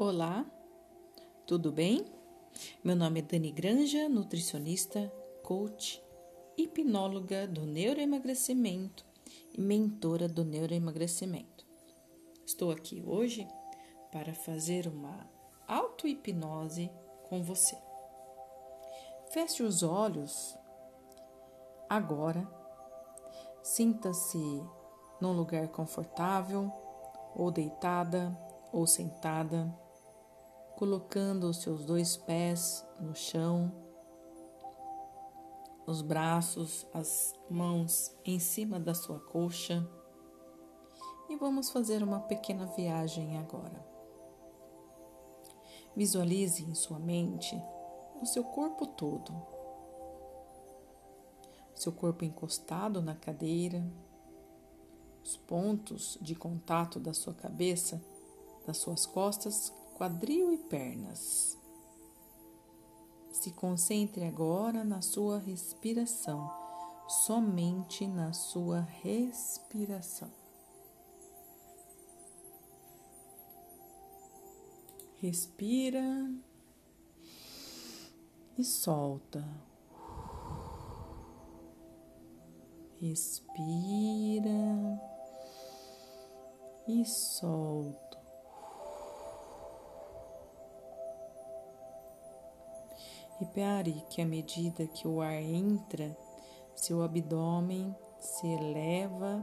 Olá, tudo bem? Meu nome é Dani Granja, nutricionista, coach, hipnóloga do neuroemagrecimento e mentora do neuroemagrecimento. Estou aqui hoje para fazer uma auto-hipnose com você. Feche os olhos agora, sinta-se num lugar confortável ou deitada ou sentada, colocando os seus dois pés no chão, os braços, as mãos em cima da sua coxa. E vamos fazer uma pequena viagem agora. Visualize em sua mente o seu corpo todo. Seu corpo encostado na cadeira, os pontos de contato da sua cabeça, das suas costas, quadril e pernas. Se concentre agora na sua respiração, somente na sua respiração. Respira e solta. Respira e solta. Repare que à medida que o ar entra, seu abdômen se eleva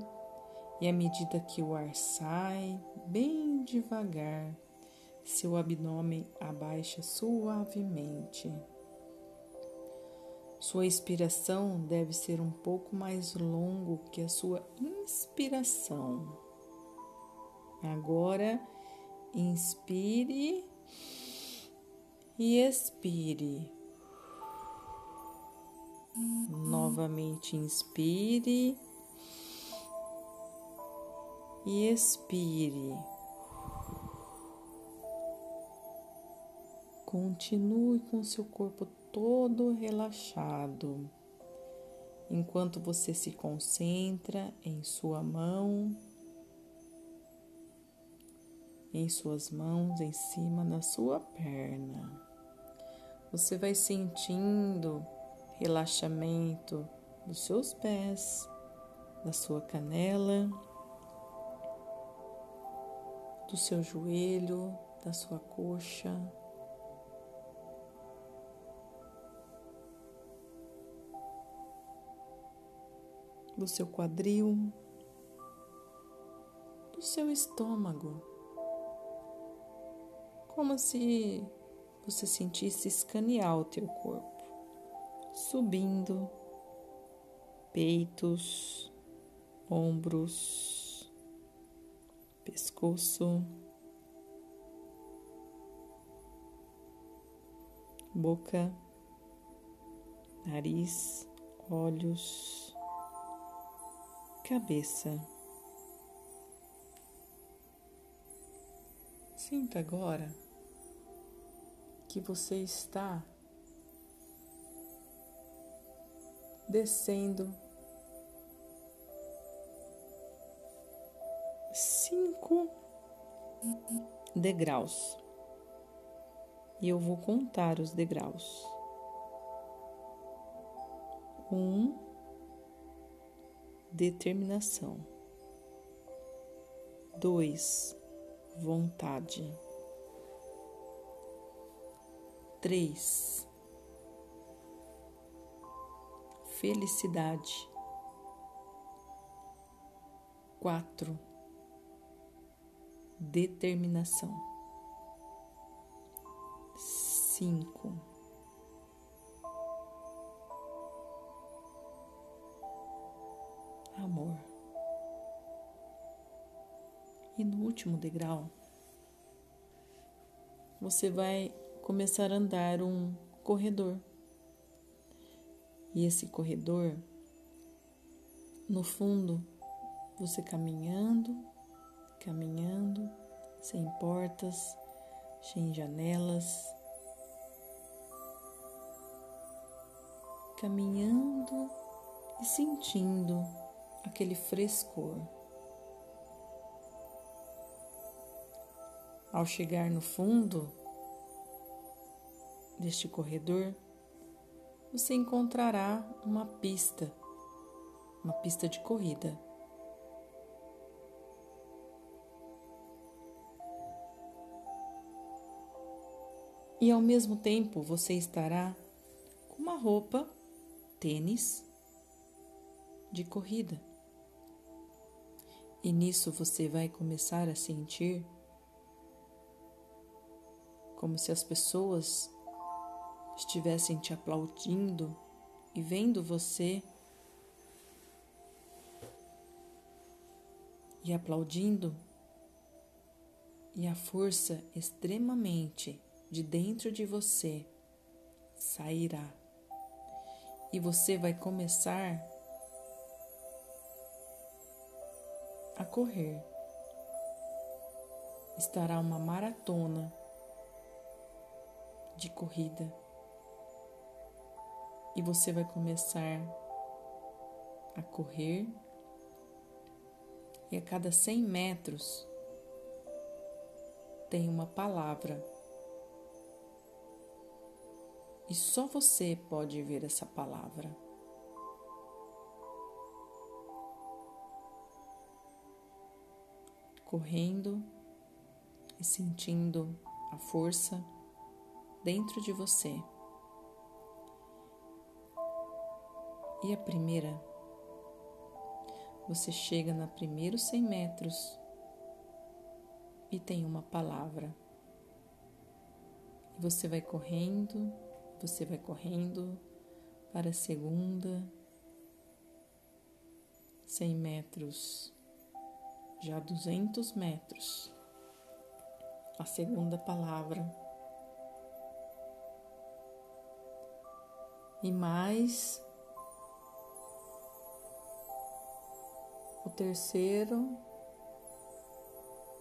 e à medida que o ar sai, bem devagar, seu abdômen abaixa suavemente. Sua expiração deve ser um pouco mais longo que a sua inspiração. Agora, inspire e expire. Novamente, inspire e expire. Continue com seu corpo todo relaxado, enquanto você se concentra em sua mão em suas mãos em cima da sua perna. Você vai sentindo relaxamento dos seus pés, da sua canela, do seu joelho, da sua coxa. Do seu quadril, do seu estômago como se você sentisse escanear o teu corpo, subindo, peitos, ombros, pescoço, boca, nariz, olhos, cabeça. Sinta agora que você está descendo cinco degraus e eu vou contar os degraus. Um, determinação. Dois, vontade três, felicidade, quatro, determinação, cinco, amor. E no último degrau, você vai começar a andar um corredor. E esse corredor, no fundo, você caminhando, caminhando, sem portas, sem janelas, caminhando e sentindo aquele frescor. Ao chegar no fundo deste corredor, você encontrará uma pista, uma pista de corrida. E ao mesmo tempo você estará com uma roupa, tênis de corrida. E nisso você vai começar a sentir como se as pessoas estivessem te aplaudindo e vendo você e aplaudindo, e a força extremamente de dentro de você sairá. E você vai começar a correr. Estará uma maratona de corrida. E você vai começar a correr, e a cada 100 metros tem uma palavra e só você pode ver essa palavra. Correndo e sentindo a força dentro de você. E a primeira, você chega na primeiros 100 metros e tem uma palavra. Você vai correndo você vai correndo para a segunda, 100 metros, já 200 metros. A segunda palavra. E mais terceiro,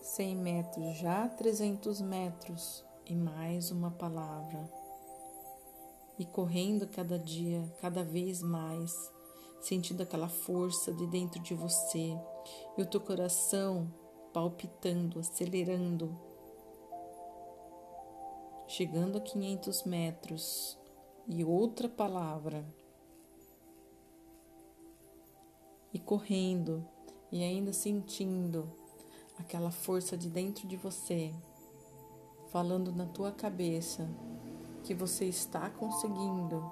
100 metros, já 300 metros e mais uma palavra e correndo cada dia, cada vez mais, sentindo aquela força de dentro de você e o teu coração palpitando, acelerando. Chegando a 500 metros e outra palavra. E correndo e ainda sentindo aquela força de dentro de você, falando na tua cabeça que você está conseguindo.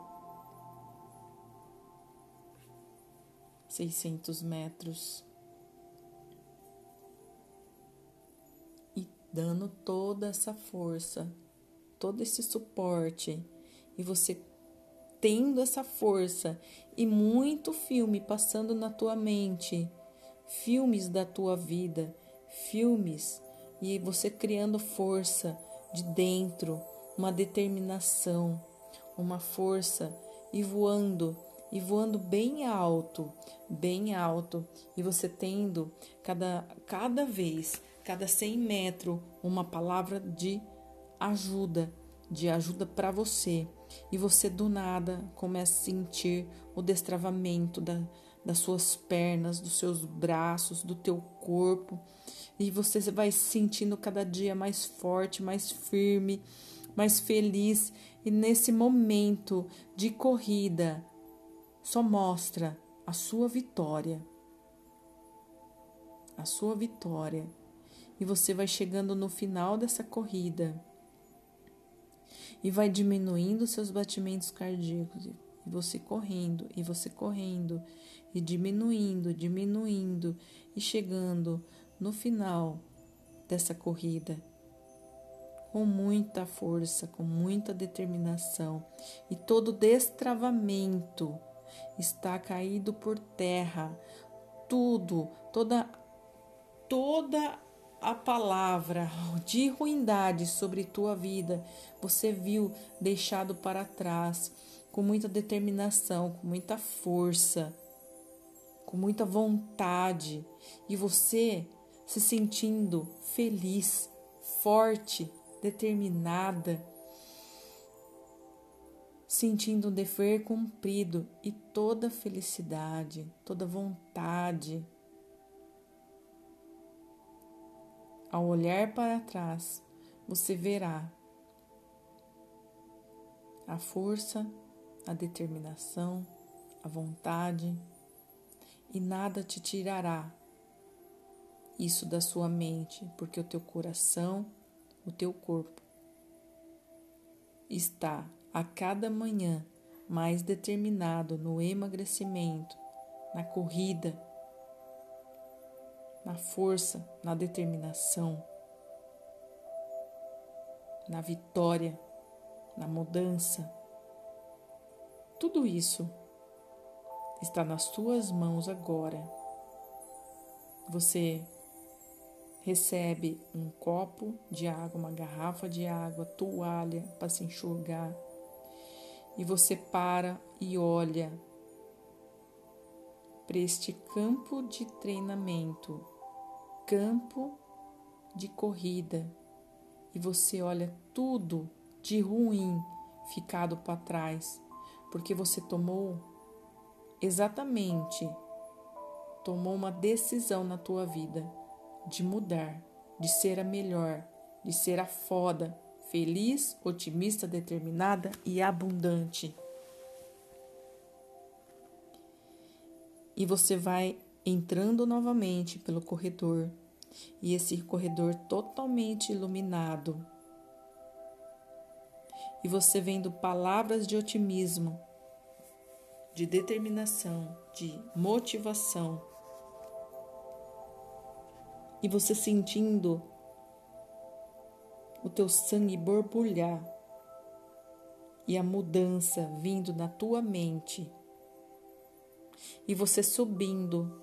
600 metros. E dando toda essa força, todo esse suporte, e você tendo essa força e muito filme passando na tua mente, filmes da tua vida, filmes, e você criando força de dentro uma determinação, uma força e voando, e voando bem alto, bem alto, e você tendo cada, cada vez, cada 100 metros, uma palavra de ajuda, de ajuda para você. E você do nada começa a sentir o destravamento da, das suas pernas, dos seus braços, do teu corpo. E você vai se sentindo cada dia mais forte, mais firme, mais feliz e nesse momento de corrida só mostra a sua vitória. A sua vitória. E você vai chegando no final dessa corrida e vai diminuindo seus batimentos cardíacos. E você correndo, e você correndo, e diminuindo, diminuindo, e chegando no final dessa corrida com muita força, com muita determinação, e todo destravamento está caído por terra. Tudo, toda toda a palavra de ruindade sobre tua vida, você viu deixado para trás com muita determinação, com muita força, com muita vontade, e você se sentindo feliz, forte, determinada, sentindo um dever cumprido e toda felicidade, toda vontade. Ao olhar para trás, você verá a força, a determinação, a vontade e nada te tirará isso da sua mente, porque o teu coração, o teu corpo está a cada manhã mais determinado no emagrecimento, na corrida, na força, na determinação, na vitória, na mudança. Tudo isso está nas tuas mãos agora. Você recebe um copo de água, uma garrafa de água, toalha para se enxugar. E você para e olha para este campo de treinamento, campo de corrida, e você olha tudo de ruim ficado para trás, porque você tomou exatamente tomou uma decisão na tua vida de mudar, de ser a melhor, de ser a foda, feliz, otimista, determinada e abundante. E você vai entrando novamente pelo corredor, e esse corredor totalmente iluminado. E você vendo palavras de otimismo, de determinação, de motivação. E você sentindo o teu sangue borbulhar e a mudança vindo na tua mente. E você subindo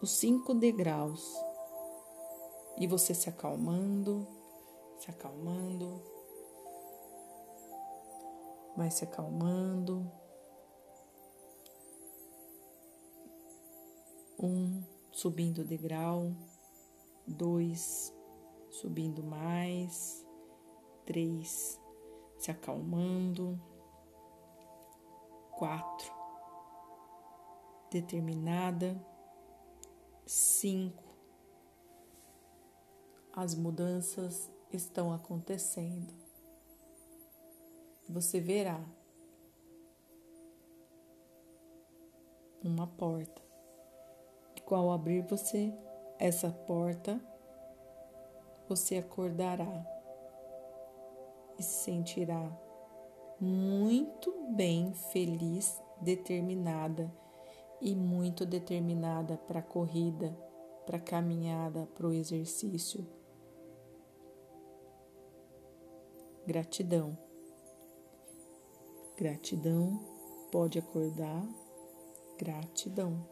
os cinco degraus. E você se acalmando, se acalmando, vai se acalmando. Um subindo o degrau dois, subindo mais, três, se acalmando, quatro, determinada, cinco, as mudanças estão acontecendo. Você verá uma porta, qual abrir você essa porta, você acordará e se sentirá muito bem, feliz, determinada e muito determinada para a corrida, para a caminhada, para o exercício. Gratidão. Gratidão, pode acordar. Gratidão.